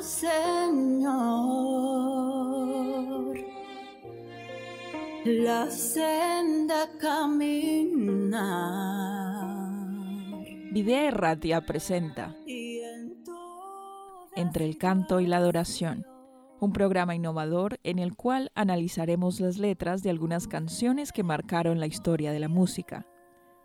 Señor. La senda camina. Videa Erratia presenta Entre el canto y la adoración, un programa innovador en el cual analizaremos las letras de algunas canciones que marcaron la historia de la música.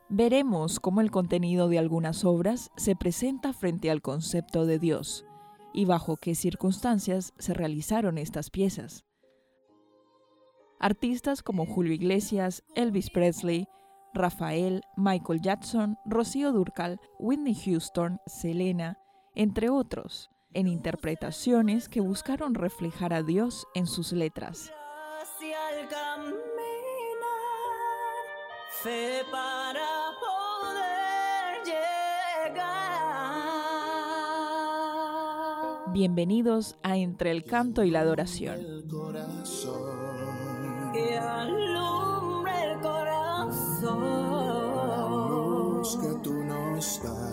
Veremos cómo el contenido de algunas obras se presenta frente al concepto de Dios y bajo qué circunstancias se realizaron estas piezas. Artistas como Julio Iglesias, Elvis Presley, Rafael, Michael Jackson, Rocío Durcal, Whitney Houston, Selena, entre otros, en interpretaciones que buscaron reflejar a Dios en sus letras. Bienvenidos a Entre el Canto y la Adoración. Que alumbre el corazón. que tú nos das,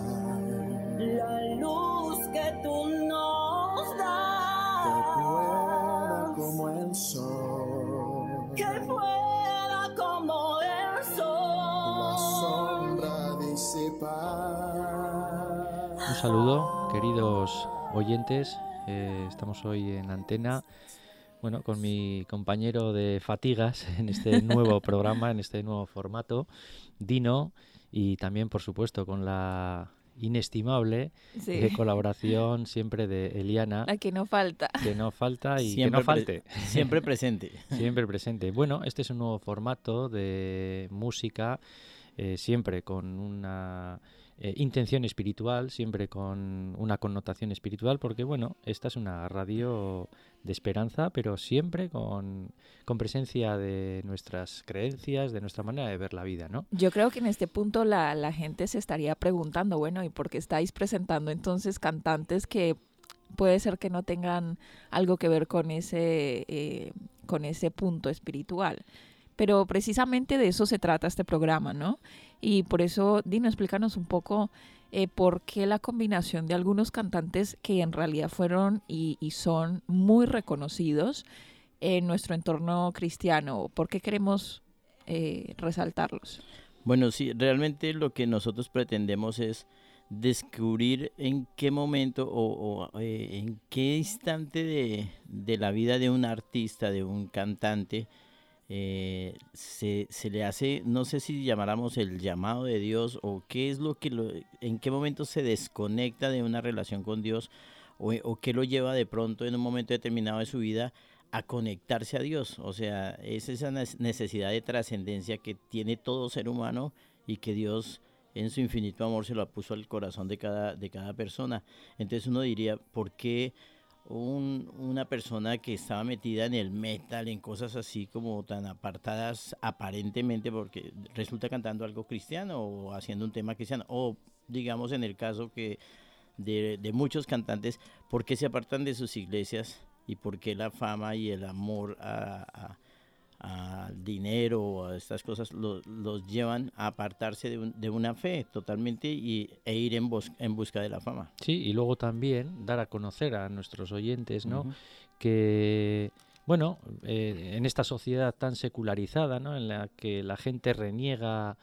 La luz que tú nos das. que pueda como el sol, Que pueda como el la sol. sombra disipar. Un saludo, queridos oyentes. Eh, estamos hoy en antena, bueno, con mi compañero de fatigas en este nuevo programa, en este nuevo formato, Dino, y también, por supuesto, con la inestimable Sí. eh, colaboración siempre de Eliana, La que no falta. que no falta y Siempre que no pre- falte. Siempre presente. Siempre presente. Bueno, este es un nuevo formato de música, eh, siempre con una eh, intención espiritual, siempre con una connotación espiritual, porque bueno, esta es una radio de esperanza, pero siempre con, con presencia de nuestras creencias, de nuestra manera de ver la vida, ¿no? Yo creo que en este punto la, la gente se estaría preguntando, bueno, ¿y por qué estáis presentando entonces cantantes que puede ser que no tengan algo que ver con ese, eh, con ese punto espiritual? Pero precisamente de eso se trata este programa, ¿no? Y por eso, Dino, explícanos un poco eh, por qué la combinación de algunos cantantes que en realidad fueron y, y son muy reconocidos en nuestro entorno cristiano. ¿Por qué queremos eh, resaltarlos? Bueno, sí, realmente lo que nosotros pretendemos es descubrir en qué momento o, eh, en qué instante de la vida de un artista, de un cantante, eh, se, se le hace, no sé si llamáramos el llamado de Dios o qué es lo que, lo, en qué momento se desconecta de una relación con Dios o, o qué lo lleva de pronto en un momento determinado de su vida a conectarse a Dios. O sea, es esa necesidad de trascendencia que tiene todo ser humano y que Dios en su infinito amor se lo puso al corazón de cada, de cada persona. Entonces uno diría, ¿por qué un- una persona que estaba metida en el metal, en cosas así como tan apartadas aparentemente, porque resulta cantando algo cristiano o haciendo un tema cristiano, o digamos en el caso que de, de muchos cantantes, ¿por qué se apartan de sus iglesias y por qué la fama y el amor a- a- al dinero o a estas cosas lo- los llevan a apartarse de, un- de una fe totalmente y, e ir en, bus- en busca de la fama? Sí, y luego también dar a conocer a nuestros oyentes, ¿no? Que bueno eh, en esta sociedad tan secularizada ¿no? en la que la gente reniega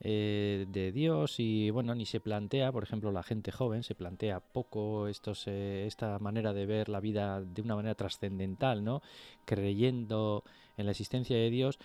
eh, de Dios y bueno ni se plantea por ejemplo la gente joven se plantea poco estos eh, esta manera de ver la vida de una manera trascendental no creyendo en la existencia de Dios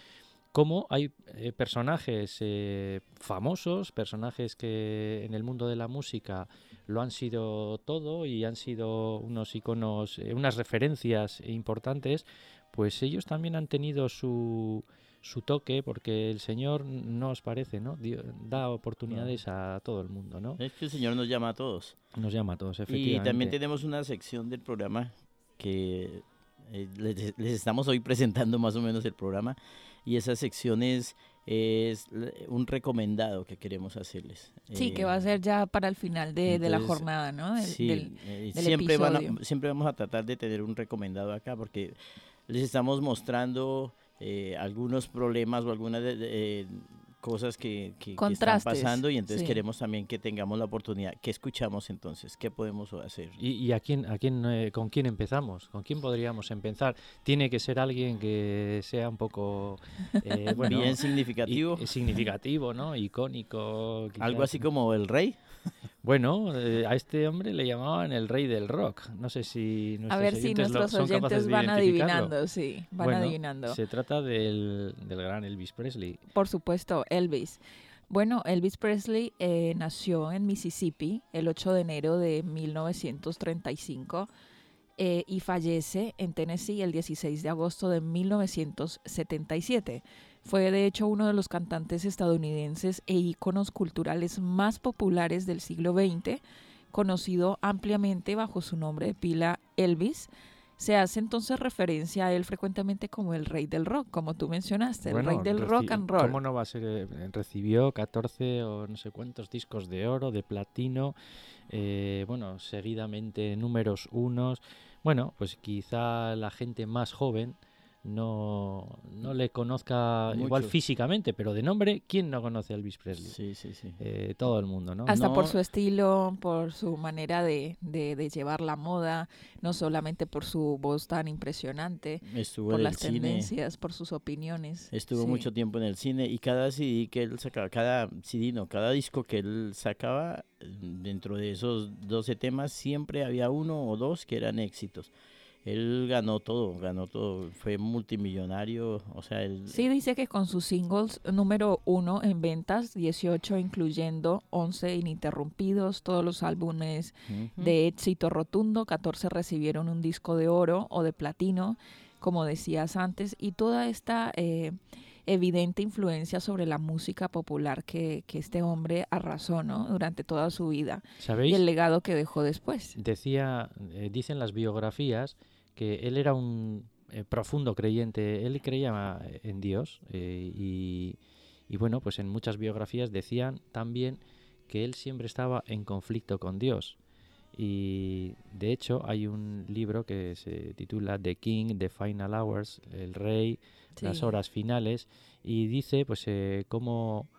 como hay eh, personajes eh, famosos, personajes que en el mundo de la música lo han sido todo y han sido unos iconos, eh, unas referencias importantes, pues ellos también han tenido su, su toque porque el Señor no os parece, ¿no? Dio- da oportunidades a todo el mundo, ¿no? Es que el Señor nos llama a todos. Nos llama a todos, Y efectivamente. también tenemos una sección del programa que eh, les, les estamos hoy presentando más o menos el programa y esa sección es, es un recomendado que queremos hacerles. Sí, Eh, que va a ser ya para el final de, de la entonces, jornada, ¿no? Del- Sí, del- eh, del siempre, van a- siempre vamos a tratar de tener un recomendado acá porque les estamos mostrando eh, algunos problemas o algunas de- de- eh, cosas que, que- que están pasando y entonces sí. queremos también que tengamos la oportunidad. ¿Qué escuchamos entonces? ¿Qué podemos hacer? ¿Y, y a quién, a quién, eh, con quién empezamos? ¿Con quién podríamos empezar? Tiene que ser alguien que sea un poco eh, bueno, Bien significativo. y significativo, ¿no? Icónico. Algo así como el rey. Bueno, eh, a este hombre le llamaban el rey del rock. No sé si A nuestros ver si lo- nuestros oyentes van adivinando, sí, van Bueno, adivinando. Se trata del, del gran Elvis Presley. Por supuesto, Elvis. Bueno, Elvis Presley eh, nació en Mississippi el 8 de enero de 1935 eh, y fallece en Tennessee el 16 de agosto de 1977. Fue de hecho uno de los cantantes estadounidenses e íconos culturales más populares del siglo XX, conocido ampliamente bajo su nombre de pila Elvis. Se hace entonces referencia a él frecuentemente como el rey del rock, como tú mencionaste, el Bueno, rey del rock and roll. ¿Cómo no va a ser? eh, Recibió 14 o no sé cuántos discos de oro, de platino, eh, bueno, seguidamente números unos. Bueno, pues quizá la gente más joven no, no le conozca igual físicamente, pero de nombre, ¿quién no conoce a Elvis Presley? Sí, sí, sí. Eh, todo el mundo, ¿no? Hasta por su estilo, por su manera de, de- de llevar la moda, no solamente por su voz tan impresionante, Estuvo por las cine. tendencias, por sus opiniones. Estuvo Sí. mucho tiempo en el cine y cada CD que él sacaba, cada CD no, cada disco que él sacaba, dentro de esos 12 temas siempre había uno o dos que eran éxitos. Él ganó todo, ganó todo, fue multimillonario, o sea, él, Sí, dice que con sus singles número uno en ventas, 18 incluyendo 11 ininterrumpidos, todos los álbumes de éxito rotundo, 14 recibieron un disco de oro o de platino, como decías antes, y toda esta eh, evidente influencia sobre la música popular que, que este hombre arrasó ¿no? durante toda su vida y el legado que dejó después. Decía, eh, dicen las biografías que él era un eh, profundo creyente, él creía eh, en Dios eh, y, y bueno, pues en muchas biografías decían también que él siempre estaba en conflicto con Dios. Y de hecho hay un libro que se titula The King, The Final Hours, el rey, las horas finales, y dice pues eh, cómo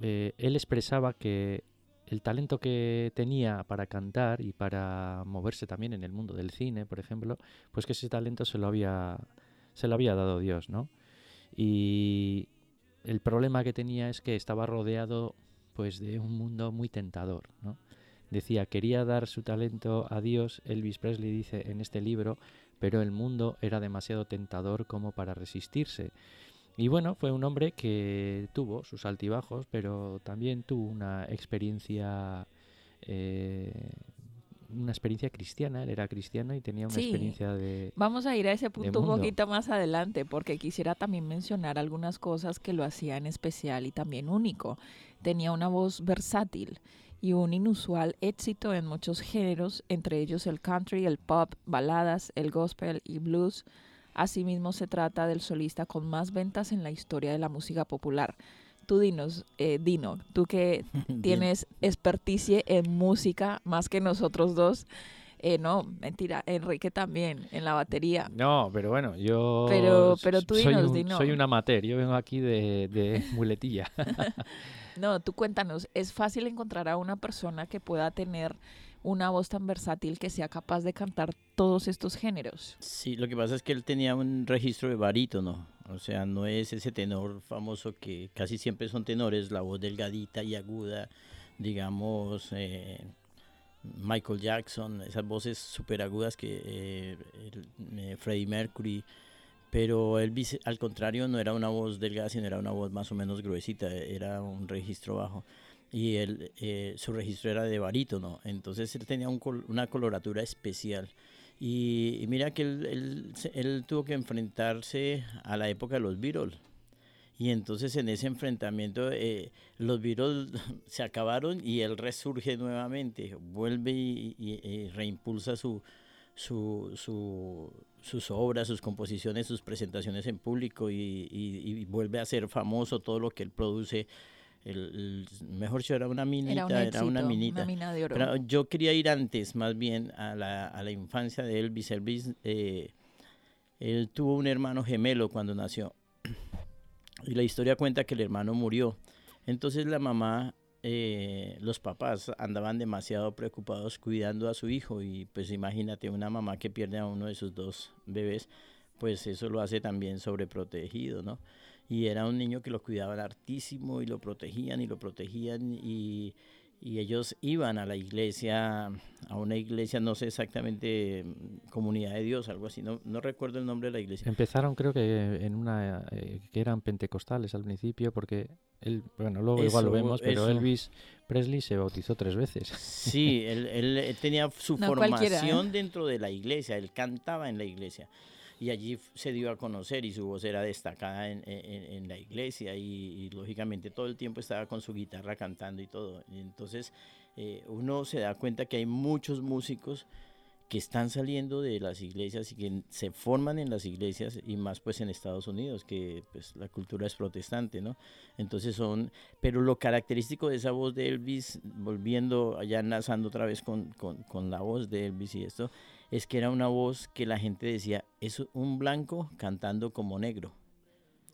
eh, él expresaba que el talento que tenía para cantar y para moverse también en el mundo del cine, por ejemplo, pues que ese talento se lo había, se lo había dado Dios, ¿no? Y el problema que tenía es que estaba rodeado pues de un mundo muy tentador, ¿no? Decía, quería dar su talento a Dios, Elvis Presley dice en este libro, pero el mundo era demasiado tentador como para resistirse. Y bueno, fue un hombre que tuvo sus altibajos, pero también tuvo una experiencia, eh, una experiencia cristiana. Él era cristiano y tenía una Sí. experiencia de... Vamos a ir a ese punto un poquito más adelante porque quisiera también mencionar algunas cosas que lo hacían especial y también único. Tenía una voz versátil y un inusual éxito en muchos géneros, entre ellos el country, el pop, baladas, el gospel y blues. Asimismo se trata del solista con más ventas en la historia de la música popular. Tú dinos, eh, Dino, tú que tienes experticia en música más que nosotros dos. Eh, no, mentira, Enrique también, en la batería. No, pero bueno, yo Pero- pero tú soy, dinos, un, dinos. soy un amateur, yo vengo aquí de, de muletilla. No, tú cuéntanos, ¿es fácil encontrar a una persona que pueda tener una voz tan versátil que sea capaz de cantar todos estos géneros? Sí, lo que pasa es que él tenía un registro de barítono, o sea, no es ese tenor famoso que casi siempre son tenores, la voz delgadita y aguda, digamos, eh, Michael Jackson, esas voces súper agudas que eh, el- eh, Freddie Mercury, pero Elvis al contrario no era una voz delgada, sino era una voz más o menos gruesita, era un registro bajo. Y él, eh, su registro era de barítono, entonces él tenía un col- una coloratura especial. Y, y mira que él, él él tuvo que enfrentarse a la época de los Beatles. Y entonces en ese enfrentamiento eh, los Beatles se acabaron y él resurge nuevamente, vuelve y, y- y reimpulsa su, su, su- sus obras, sus composiciones, sus presentaciones en público y, y- y vuelve a ser famoso todo lo que él produce. El, el- mejor dicho, era una minita, Era un era, éxito, una minita. mina de oro. Pero yo quería ir antes, más bien, a la, a la infancia de Elvis. Elvis, eh, él tuvo un hermano gemelo cuando nació. Y la historia cuenta que el hermano murió. Entonces la mamá, eh, los papás andaban demasiado preocupados cuidando a su hijo y pues imagínate una mamá que pierde a uno de sus dos bebés, pues eso lo hace también sobreprotegido, ¿no? Y era un niño que lo cuidaban hartísimo y lo protegían y lo protegían y, y ellos iban a la iglesia, a una iglesia, no sé exactamente, mm, comunidad de Dios, algo así, no, no recuerdo el nombre de la iglesia. Empezaron creo que en una eh, que eran pentecostales al principio porque él, bueno, luego igual lo vemos, pero eso. Elvis Presley se bautizó tres veces. Sí, él, él- él tenía su No cualquiera, ¿eh? formación dentro de la iglesia, él cantaba en la iglesia y allí se dio a conocer y su voz era destacada en, en- en la iglesia y, y, lógicamente todo el tiempo estaba con su guitarra cantando y todo. Entonces eh, uno se da cuenta que hay muchos músicos que están saliendo de las iglesias y que se forman en las iglesias y más pues en Estados Unidos que pues la cultura es protestante, ¿no? Entonces son, pero lo característico de esa voz de Elvis, volviendo allá enlazando otra vez con, con, con la voz de Elvis y esto, es que era una voz que la gente decía, es un blanco cantando como negro.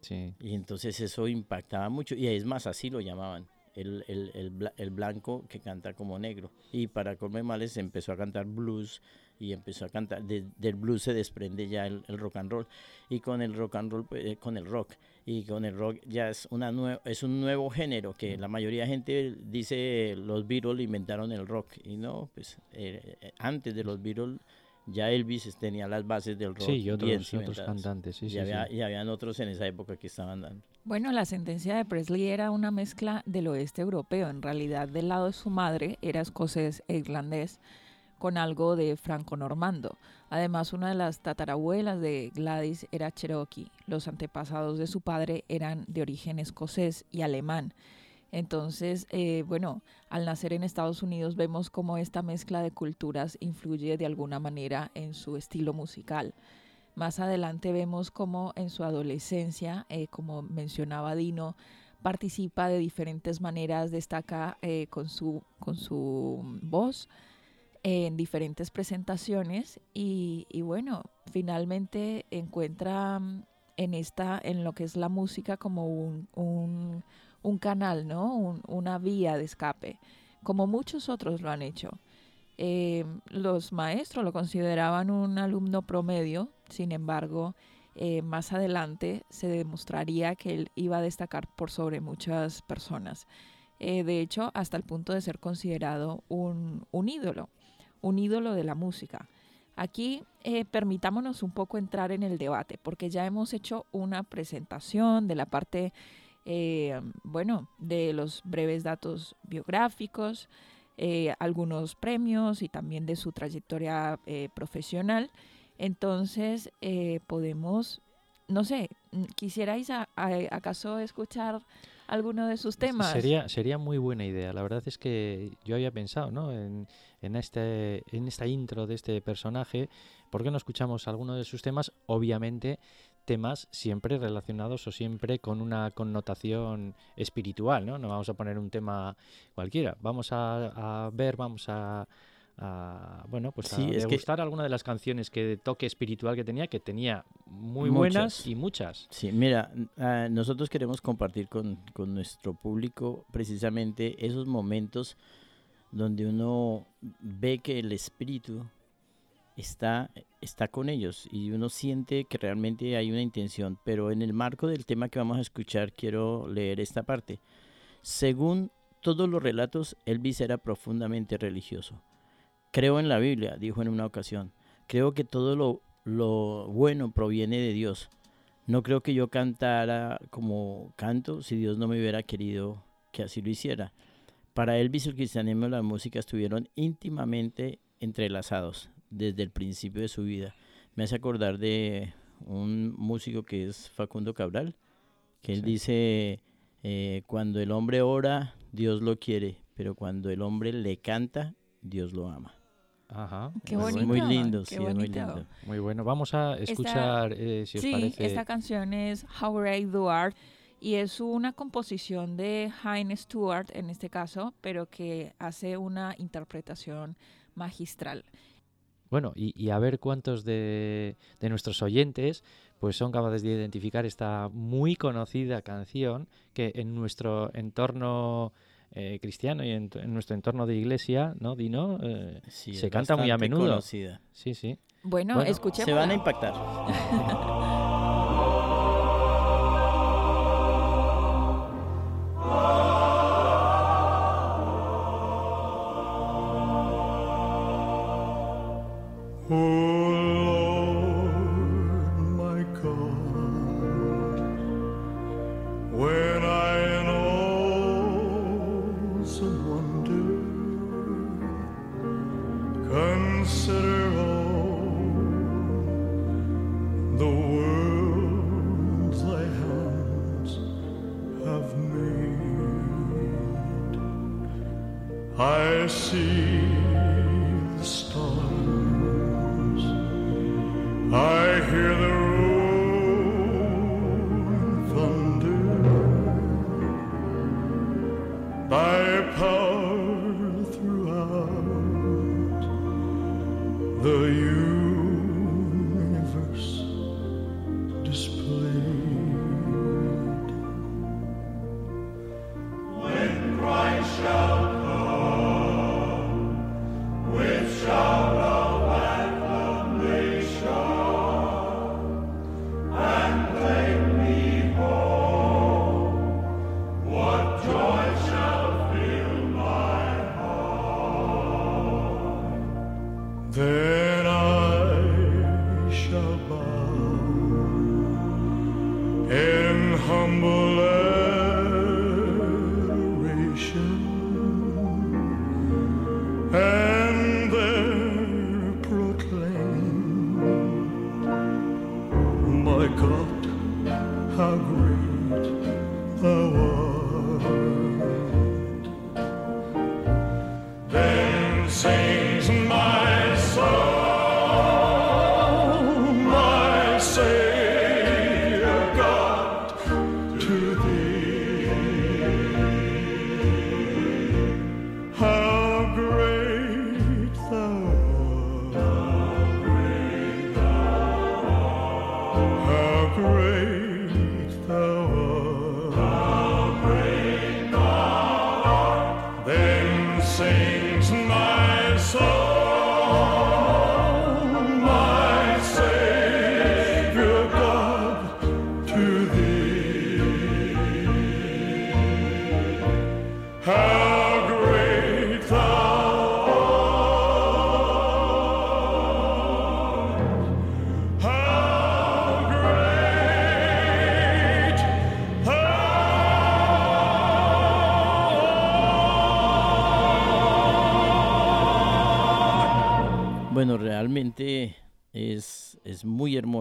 Sí. Y entonces eso impactaba mucho. Y es más, así lo llamaban. El, el, el, el blanco que canta como negro. Y para colme males empezó a cantar blues y empezó a cantar. de- del blues se desprende ya el, rock and roll. Y con el rock and roll, pues, eh, con el rock. Y con el rock ya es, una nue- es un nuevo género que la mayoría de gente dice los Beatles inventaron el rock. Y no, pues eh, eh, antes de los Beatles ya Elvis tenía las bases del rock. Sí, y bien otros, y otros cantantes, sí, y, sí, había, sí. y habían otros en esa época que estaban dando. Bueno, la sentencia de Presley era una mezcla del oeste europeo. En realidad, del lado de su madre era escocés e irlandés, con algo de franco-normando. Además, una de las tatarabuelas de Gladys era cherokee. Los antepasados de su padre eran de origen escocés y alemán. Entonces, eh, bueno, al nacer en Estados Unidos vemos cómo esta mezcla de culturas influye de alguna manera en su estilo musical. Más adelante vemos cómo en su adolescencia, eh, como mencionaba Dino, participa de diferentes maneras, destaca eh, con, su, con su voz en diferentes presentaciones y, bueno, finalmente encuentra mm, en esta, en lo que es la música como un, un canal, ¿no? Un- una vía de escape, como muchos otros lo han hecho. Eh, los maestros lo consideraban un alumno promedio, sin embargo, eh, más adelante se demostraría que él iba a destacar por sobre muchas personas. Eh, de hecho, hasta el punto de ser considerado un, un ídolo, un ídolo de la música. Aquí eh, permitámonos un poco entrar en el debate, porque ya hemos hecho una presentación de la parte, eh, bueno, de los breves datos biográficos, eh, algunos premios y también de su trayectoria eh, profesional. Entonces, podemos, no sé, mm, ¿quisierais a- a- acaso escuchar alguno de sus temas? Sería, sería muy buena idea. La verdad es que yo había pensado ¿no? en, en, este, en esta intro de este personaje. ¿Por qué no escuchamos alguno de sus temas? Obviamente temas siempre relacionados o siempre con una connotación espiritual, ¿no? No vamos a poner un tema cualquiera. Vamos a, a ver, vamos a, a, bueno, pues a Sí, es que- degustar alguna de las canciones que de toque espiritual que tenía, que tenía muy Muchas. buenas y muchas. Sí, mira, ah, nosotros queremos compartir con, con nuestro público precisamente esos momentos donde uno ve que el espíritu está, está con ellos y uno siente que realmente hay una intención. Pero en el marco del tema que vamos a escuchar, quiero leer esta parte. Según todos los relatos, Elvis era profundamente religioso. Creo en la Biblia, dijo en una ocasión. Creo que todo lo, lo bueno proviene de Dios. No creo que yo cantara como canto si Dios no me hubiera querido que así lo hiciera. Para Elvis el cristianismo y la música estuvieron íntimamente entrelazados desde el principio de su vida. Me hace acordar de un músico que es Facundo Cabral, que él Sí. dice, eh, cuando el hombre ora, Dios lo quiere, pero cuando el hombre le canta, Dios lo ama. Ajá. Qué bonito. muy bueno. lindo, qué sí, es muy bonito. lindo. Muy bueno. Vamos a escuchar, eh, si os sí, parece. esta canción es How I Do Art y es una composición de Hein Stewart en este caso, pero que hace una interpretación magistral. Bueno, y, y a ver cuántos de, de nuestros oyentes pues son capaces de identificar esta muy conocida canción que en nuestro entorno eh, cristiano y en, en nuestro entorno de iglesia, ¿no, Dino? Eh, Sí, se canta muy a menudo. conocida. Sí, sí. Bueno, Bueno, escuchemos. Se van a impactar. O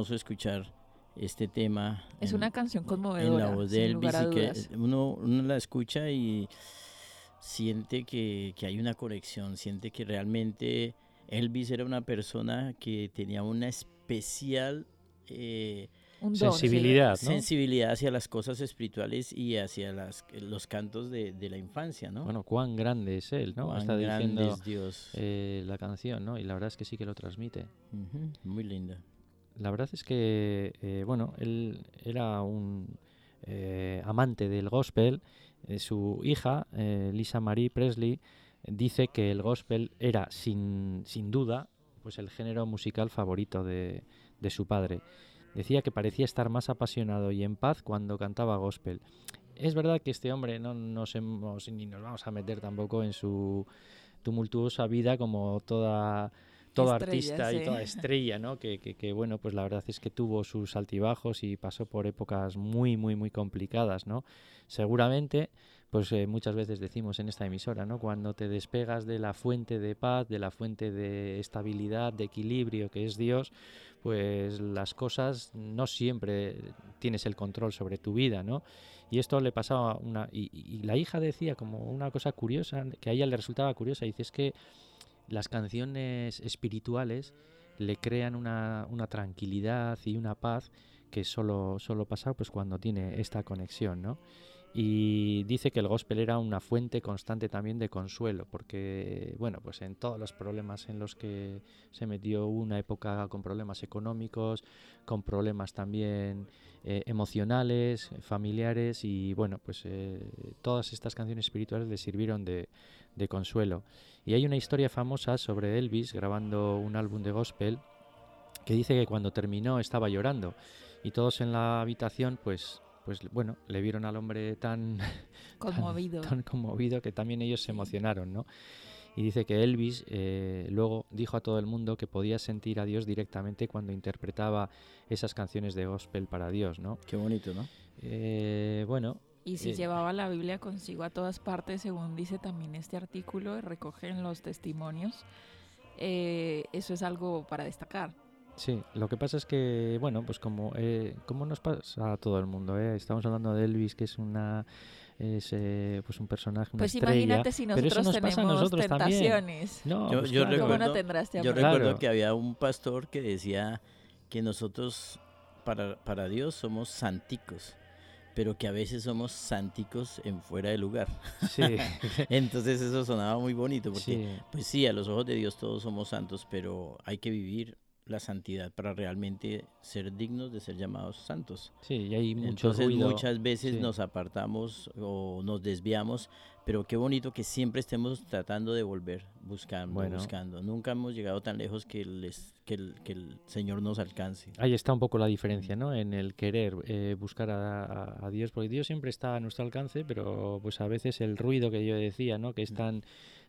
hermoso escuchar este tema. Es en- una canción en conmovedora. la voz de Elvis y que uno, uno la escucha y siente que, que hay una conexión, siente que realmente Elvis era una persona que tenía una especial eh, Un don, sí. Sensibilidad, ¿no? sensibilidad hacia las cosas espirituales y hacia las, los cantos de, de la infancia, ¿no? Bueno, cuán grande es él, ¿no? Cuán Está diciendo es Dios. eh, la canción, ¿no? Y la verdad es que sí que lo transmite. Ujú, muy linda. La verdad es que, eh, bueno, él era un eh, amante del gospel. Eh, su hija, Lisa Marie Presley, dice que el gospel era, sin, sin duda, pues el género musical favorito de, de su padre. Decía que parecía estar más apasionado y en paz cuando cantaba gospel. Es verdad que este hombre no nos hemos ni nos vamos a meter tampoco en su tumultuosa vida como toda todo Estrella, artista y sí. toda estrella, ¿no? Que, que, que, bueno, pues la verdad es que tuvo sus altibajos y pasó por épocas muy, muy, muy complicadas, ¿no? Seguramente, pues eh, muchas veces decimos en esta emisora, ¿no? Cuando te despegas de la fuente de paz, de la fuente de estabilidad, de equilibrio que es Dios, pues las cosas no siempre tienes el control sobre tu vida, ¿no? Y esto le pasaba a una... Y, y la hija decía como una cosa curiosa, que a ella le resultaba curiosa, dice, es que las canciones espirituales le crean una, una tranquilidad y una paz que solo, solo pasa pues cuando tiene esta conexión, ¿no? y dice que el gospel era una fuente constante también de consuelo, porque, bueno, pues en todos los problemas en los que se metió una época con problemas económicos, con problemas también eh, emocionales, familiares, y bueno, pues eh, todas estas canciones espirituales le sirvieron de, de consuelo. Y hay una historia famosa sobre Elvis grabando un álbum de gospel que dice que cuando terminó estaba llorando y todos en la habitación pues pues bueno, le vieron al hombre tan Conmovido. tan conmovido que también ellos se emocionaron, ¿no? Y dice que Elvis eh, luego dijo a todo el mundo que podía sentir a Dios directamente cuando interpretaba esas canciones de gospel para Dios, ¿no? Qué bonito, ¿no? Eh, bueno, Y si Eh, llevaba la Biblia consigo a todas partes, según dice también este artículo, recogen los testimonios, eh, eso es algo para destacar. Sí, lo que pasa es que, bueno, pues como, eh, como nos pasa a todo el mundo, ¿eh? estamos hablando de Elvis, que es una es eh, pues un personaje, una Pues estrella. imagínate si pero eso nosotros nos pasa a tenemos nosotros también. tentaciones. No, Yo- pues yo claro. ¿Cómo recuerdo- no tendrá este Yo amor? Claro. recuerdo que había un pastor que decía que nosotros para, para Dios somos santicos, pero que a veces somos santicos en fuera de lugar. Sí, Entonces eso sonaba muy bonito porque sí. pues sí, a los ojos de Dios todos somos santos, pero hay que vivir la santidad para realmente ser dignos de ser llamados santos. Sí, y hay mucho Entonces ruido. muchas veces sí. nos apartamos o nos desviamos, pero qué bonito que siempre estemos tratando de volver, buscando, Bueno. buscando. Nunca hemos llegado tan lejos que el, es- que el, que el Señor nos alcance. Ahí está un poco la diferencia, ¿no? En el querer eh, buscar a, a- a Dios, porque Dios siempre está a nuestro alcance, pero pues a veces el ruido que yo decía, ¿no? Que es tan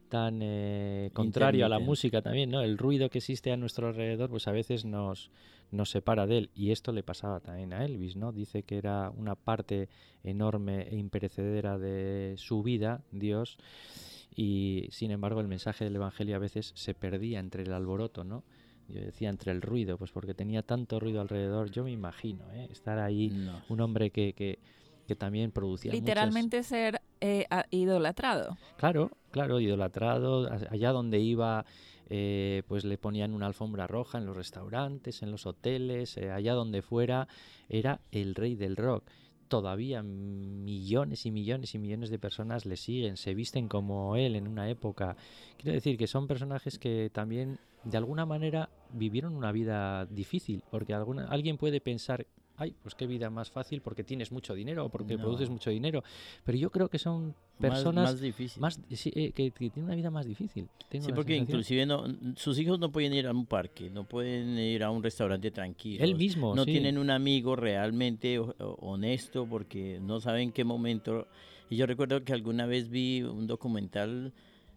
tan eh, contrario a la música también, ¿no? El ruido que existe a nuestro alrededor, pues a veces nos nos separa de él y esto le pasaba también a Elvis, ¿no? Dice que era una parte enorme e imperecedera de su vida, Dios, y sin embargo el mensaje del evangelio a veces se perdía entre el alboroto, ¿no? Yo decía entre el ruido, pues porque tenía tanto ruido alrededor. Yo me imagino ¿eh? estar ahí, No. un hombre que, que, que también producía. muchas- Literalmente ser eh, idolatrado. Claro, claro, idolatrado. Allá donde iba, eh, pues le ponían una alfombra roja en los restaurantes, en los hoteles, eh, allá donde fuera, era el rey del rock. Todavía millones y millones y millones de personas le siguen, se visten como él en una época. Quiero decir que son personajes que también, de alguna manera, vivieron una vida difícil, porque alguien puede pensar, ay, pues qué vida más fácil porque tienes mucho dinero o porque No. produces mucho dinero. Pero yo creo que son personas más, difícil. más sí, eh, que, que tienen una vida más difícil. Tengo Sí, porque sensación. inclusive no, sus hijos no pueden ir a un parque, no pueden ir a un restaurante tranquilo. él mismo, no sí. tienen un amigo realmente honesto porque no saben en qué momento. Y yo recuerdo que alguna vez vi un documental,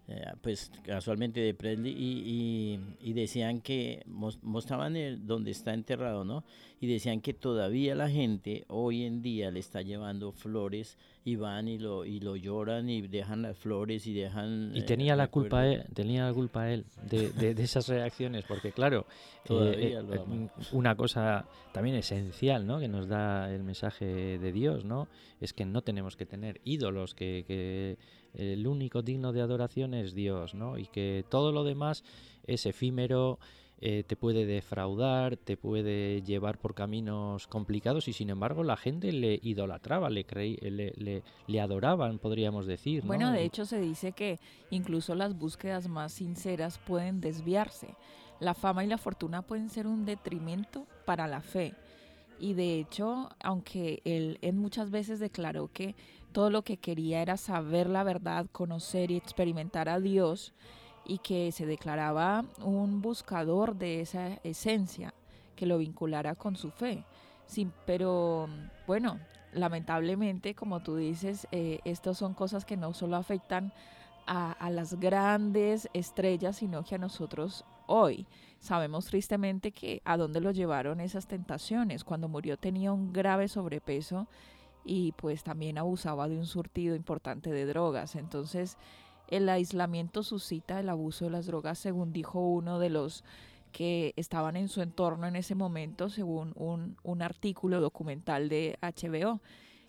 eh, pues casualmente de Presley, y, y- y decían que mos- mostraban el, donde está enterrado, ¿no? Y decían que todavía la gente hoy en día le está llevando flores y van y lo, y lo lloran y dejan las flores y dejan... Y eh, tenía la culpa él, tenía la culpa él de, de- de esas reacciones, porque claro, eh, eh, eh, una cosa también esencial, ¿no? Que nos da el mensaje de Dios, ¿no? Es que no tenemos que tener ídolos, que, que el único digno de adoración es Dios, ¿no? Y que todo lo demás es efímero, eh, te puede defraudar, te puede llevar por caminos complicados y sin embargo la gente le idolatraba, le, creí, le, le, le adoraban, podríamos decir. ¿no? Bueno, de hecho se dice que incluso las búsquedas más sinceras pueden desviarse. La fama y la fortuna pueden ser un detrimento para la fe. Y de hecho, aunque él, él muchas veces declaró que todo lo que quería era saber la verdad, conocer y experimentar a Dios, y que se declaraba un buscador de esa esencia que lo vinculara con su fe. Sí, pero bueno, lamentablemente, como tú dices, eh, estas son cosas que no solo afectan a, a las grandes estrellas, sino que a nosotros hoy. Sabemos tristemente que a dónde lo llevaron esas tentaciones. Cuando murió tenía un grave sobrepeso y pues también abusaba de un surtido importante de drogas. Entonces el aislamiento suscita el abuso de las drogas, según dijo uno de los que estaban en su entorno en ese momento, según un, un artículo documental de HBO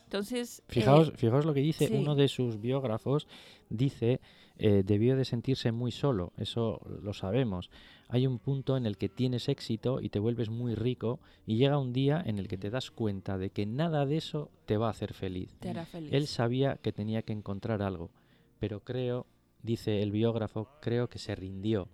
Entonces, eh, Fijaos, fijaos lo que dice sí. uno de sus biógrafos, dice, eh, debió de sentirse muy solo, eso lo sabemos. Hay un punto en el que tienes éxito y te vuelves muy rico y llega un día en el que te das cuenta de que nada de eso te va a hacer feliz. te hará feliz. Él sabía que tenía que encontrar algo, pero creo, dice el biógrafo, creo que se rindió.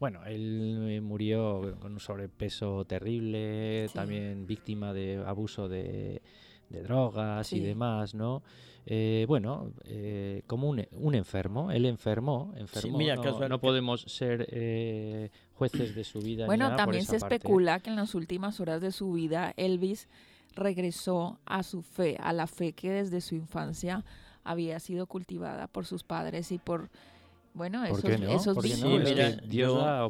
Bueno, él eh, murió con un sobrepeso terrible, Sí. también víctima de abuso de, de drogas y demás, ¿no? Eh, bueno, eh, como un, un enfermo, él enfermó, enfermó. mira, no, casual- no podemos ser eh, jueces de su vida. ni Bueno, por también se parte. especula que en las últimas horas de su vida Elvis regresó a su fe, a la fe que desde su infancia había sido cultivada por sus padres y por, bueno, ¿Por esos, qué no? esos ¿Por qué no? Mira, Dios yo- da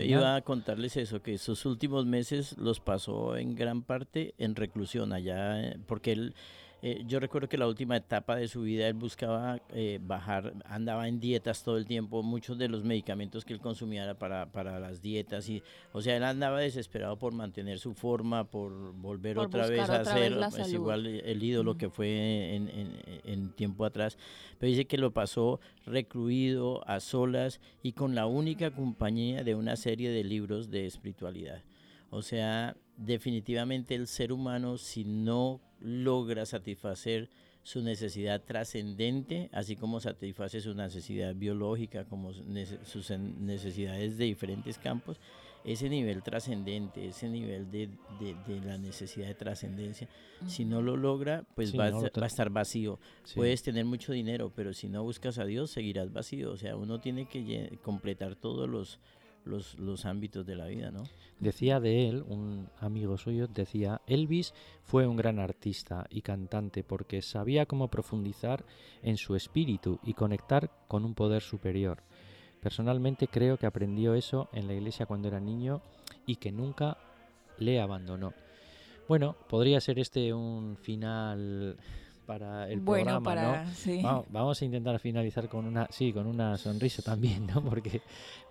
iba a contarles eso, que sus últimos meses los pasó en gran parte en reclusión allá, eh, porque él, eh, yo recuerdo que la última etapa de su vida él buscaba eh, bajar, andaba en dietas todo el tiempo, muchos de los medicamentos que él consumía era para, para las dietas, y, o sea, él andaba desesperado por mantener su forma, por volver Por otra vez a otra ser vez salud. igual el ídolo Ujú. que fue en, en- en tiempo atrás, pero dice que lo pasó recluido, a solas y con la única compañía de una serie de libros de espiritualidad. O sea, definitivamente el ser humano, si no logra satisfacer su necesidad trascendente, así como satisface su necesidad biológica, como sus necesidades de diferentes campos, ese nivel trascendente, ese nivel de, de- de la necesidad de trascendencia, si no lo logra, pues Sí, va, no va a estar vacío. Sí. Puedes tener mucho dinero, pero si no buscas a Dios, seguirás vacío. O sea, uno tiene que completar todos los, los, los ámbitos de la vida, ¿no? Decía de él, un amigo suyo, decía, Elvis fue un gran artista y cantante porque sabía cómo profundizar en su espíritu y conectar con un poder superior. Personalmente creo que aprendió eso en la iglesia cuando era niño y que nunca le abandonó. Bueno, podría ser este un final para el bueno, programa, para, ¿no? sí. Va- Vamos a intentar finalizar con una, sí, con una sonrisa también, ¿no? Porque,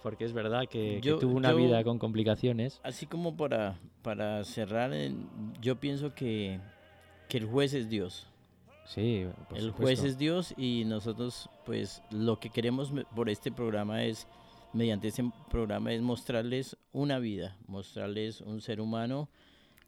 porque es verdad que, tuvo una yo- vida con complicaciones. Así como para, para cerrar, en- yo pienso que, que el juez es Dios. Sí, por el supuesto. juez es Dios y nosotros, pues, lo que queremos me- por este programa es, mediante este programa, es mostrarles una vida, mostrarles un ser humano.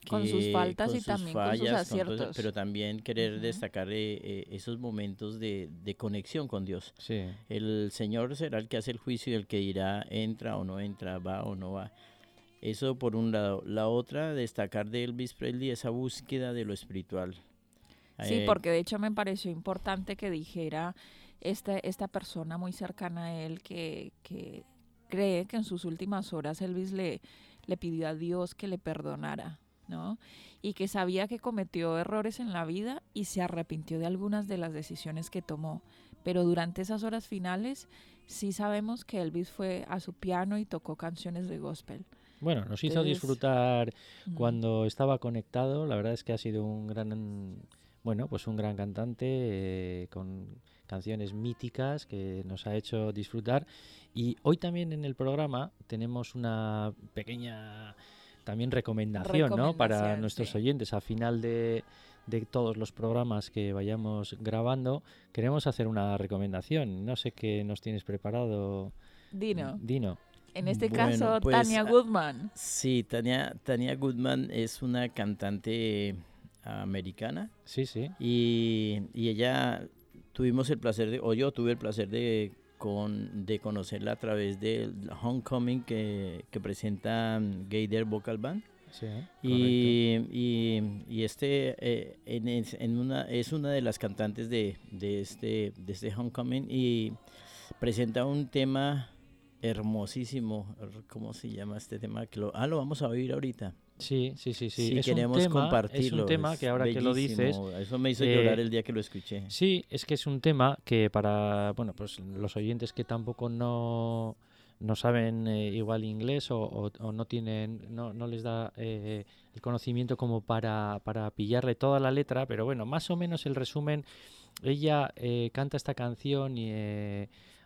Con sus faltas con y sus también con sus todo aciertos. pero también querer destacar eh, eh, esos momentos de, de conexión con Dios. Sí, El Señor será el que hace el juicio y el que dirá entra o no entra, va o no va. Eso por un lado. La otra, destacar de Elvis Presley esa búsqueda de lo espiritual. Sí, Eh, porque de hecho me pareció importante que dijera esta, esta persona muy cercana a él que, que cree que en sus últimas horas Elvis le, le pidió a Dios que le perdonara, ¿no? Y que sabía que cometió errores en la vida y se arrepintió de algunas de las decisiones que tomó. Pero durante esas horas finales sí sabemos que Elvis fue a su piano y tocó canciones de gospel. Bueno, nos hizo disfrutar cuando estaba conectado. La verdad es que ha sido un gran, bueno, pues un gran cantante eh, con canciones míticas que nos ha hecho disfrutar. Y hoy también en el programa tenemos una pequeña también recomendación, ¿no? Para nuestros oyentes. A final de, de todos los programas que vayamos grabando, queremos hacer una recomendación. No sé qué nos tienes preparado, Dino, Dino. en este Bueno, caso pues, Tania ah, Goodman. Sí, Tania, Tania Goodman es una cantante americana Sí, sí. y, y ella tuvimos el placer de, o yo tuve el placer de, con, de conocerla a través del Homecoming que, que presenta Gay Dare Vocal Band. sí. Y, y, y este eh, en, es- en una, es una de las cantantes de, de, este, de este Homecoming y presenta un tema hermosísimo. ¿Cómo se llama este tema? Que lo, ah, lo vamos a oír ahorita. Sí, sí, sí, sí. Sí, es un queremos tema, compartirlo. Es un tema que ahora que lo dices. Eso me hizo eh, llorar el día que lo escuché. sí, es que es un tema que para, bueno, pues los oyentes que tampoco no, no saben eh, igual inglés o, o- o no tienen, no, no les da eh, el conocimiento como para, para pillarle toda la letra, pero bueno, más o menos el resumen, ella eh, canta esta canción y,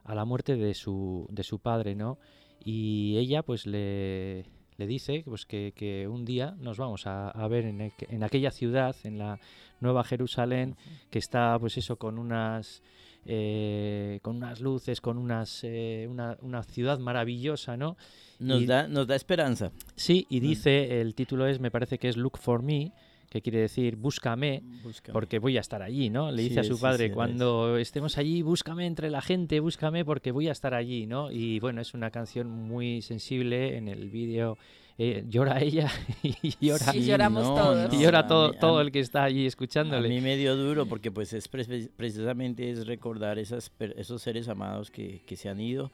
a la muerte de su, de su padre, ¿no? Y ella pues le, le dice pues, que, que un día nos vamos a, a ver en, en aquella ciudad, en la Nueva Jerusalén, que está pues eso con unas eh, con unas luces, con unas eh, una, una ciudad maravillosa, ¿no? Nos, Y- da, nos da esperanza. Sí, y dice, el título es, me parece que es Look for Me, que quiere decir búscame, Búscame. porque voy a estar allí, ¿no? Le dice Sí, a su sí, padre, sí, es. cuando estemos allí, búscame entre la gente, búscame porque voy a estar allí, ¿no? Y bueno, es una canción muy sensible, en el vídeo eh, llora ella y llora, Y lloramos todos. y llora a todo, mí- a todo mí- el que está allí A escuchándole. mí me dio duro porque pues es pre- precisamente es recordar esas, esos seres amados que, que se han ido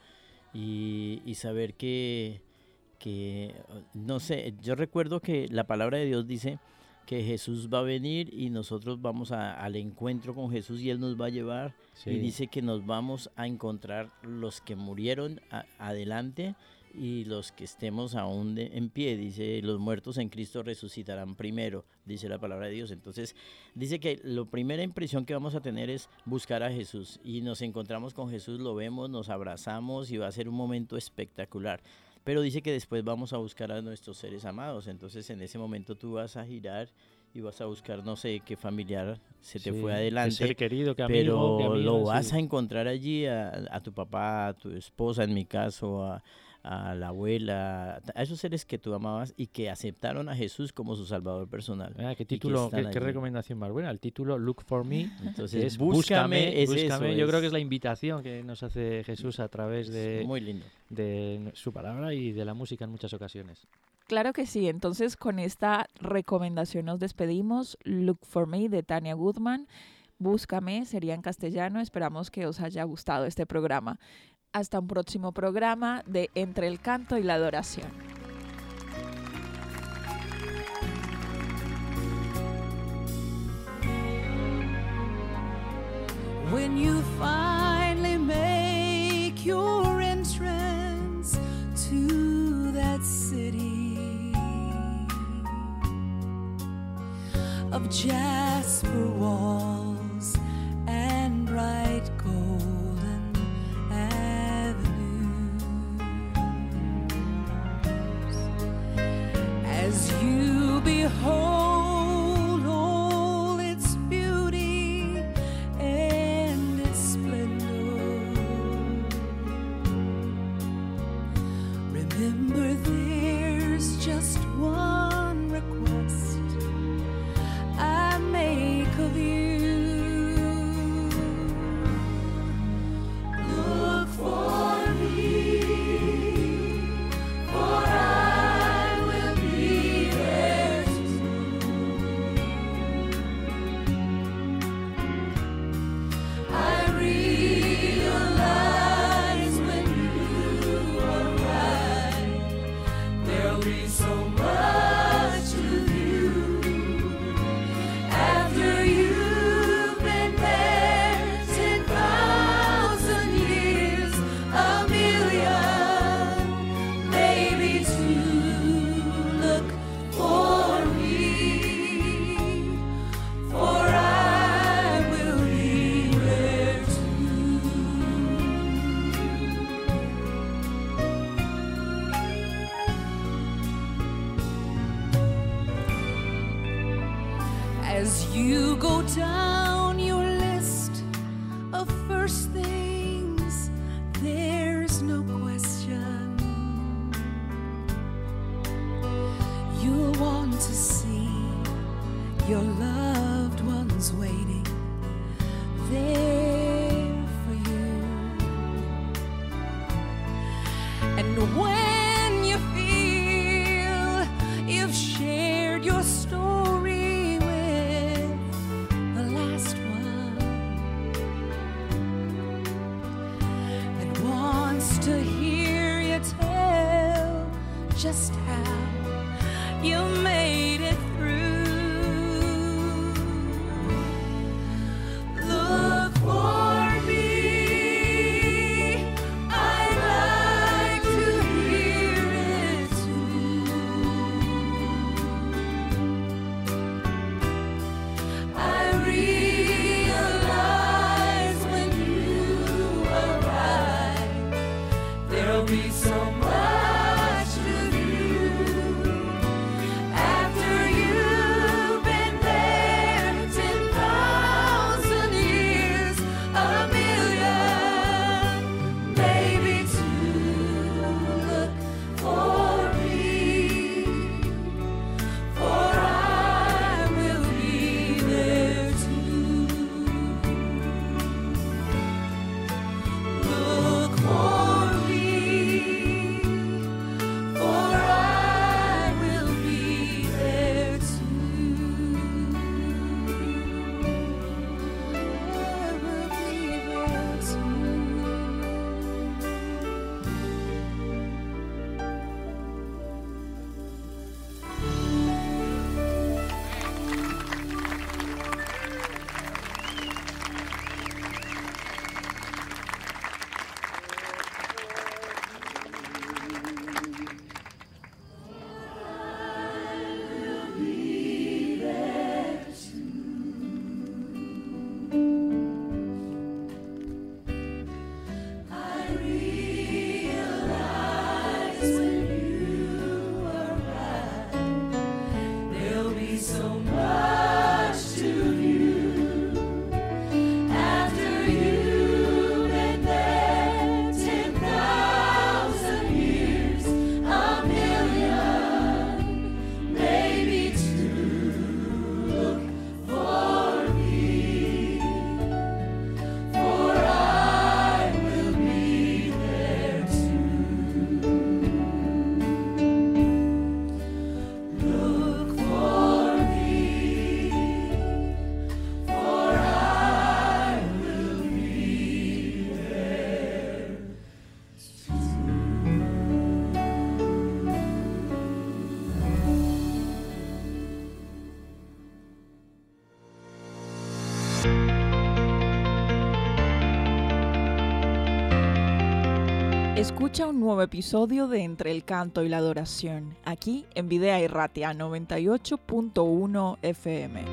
y, y saber que, que, no sé, yo recuerdo que la palabra de Dios dice que Jesús va a venir y nosotros vamos a- al encuentro con Jesús y Él nos va a llevar Sí. y dice que nos vamos a encontrar los que murieron a- adelante y los que estemos aún de- en pie. Dice, los muertos en Cristo resucitarán primero, dice la palabra de Dios. Entonces, dice que la primera impresión que vamos a tener es buscar a Jesús y nos encontramos con Jesús, lo vemos, nos abrazamos y va a ser un momento espectacular. Pero dice que después vamos a buscar a nuestros seres amados. Entonces, en ese momento tú vas a girar y vas a buscar, no sé, qué familiar se te Sí, fue adelante ser querido, que amigo, pero que lo vas a encontrar allí a, a tu papá, a tu esposa, en mi caso, a, a la abuela, a esos seres que tú amabas y que aceptaron a Jesús como su salvador personal. Ah, qué título, qué, qué recomendación más buena. El título Look for Me. Entonces, es búscame, es búscame. eso, Yo creo es- que es la invitación que nos hace Jesús a través de, muy lindo. de su palabra y de la música en muchas ocasiones. Claro que sí. Entonces, con esta recomendación nos despedimos. Look for Me de Tania Goodman. Búscame sería en castellano. Esperamos que os haya gustado este programa. Hasta un próximo programa de Entre el Canto y la Adoración. When you finally make your entrance to that city of jasper walls and bright Escucha un nuevo episodio de Entre el Canto y la Adoración, aquí en Videa Irratia 98.1 FM.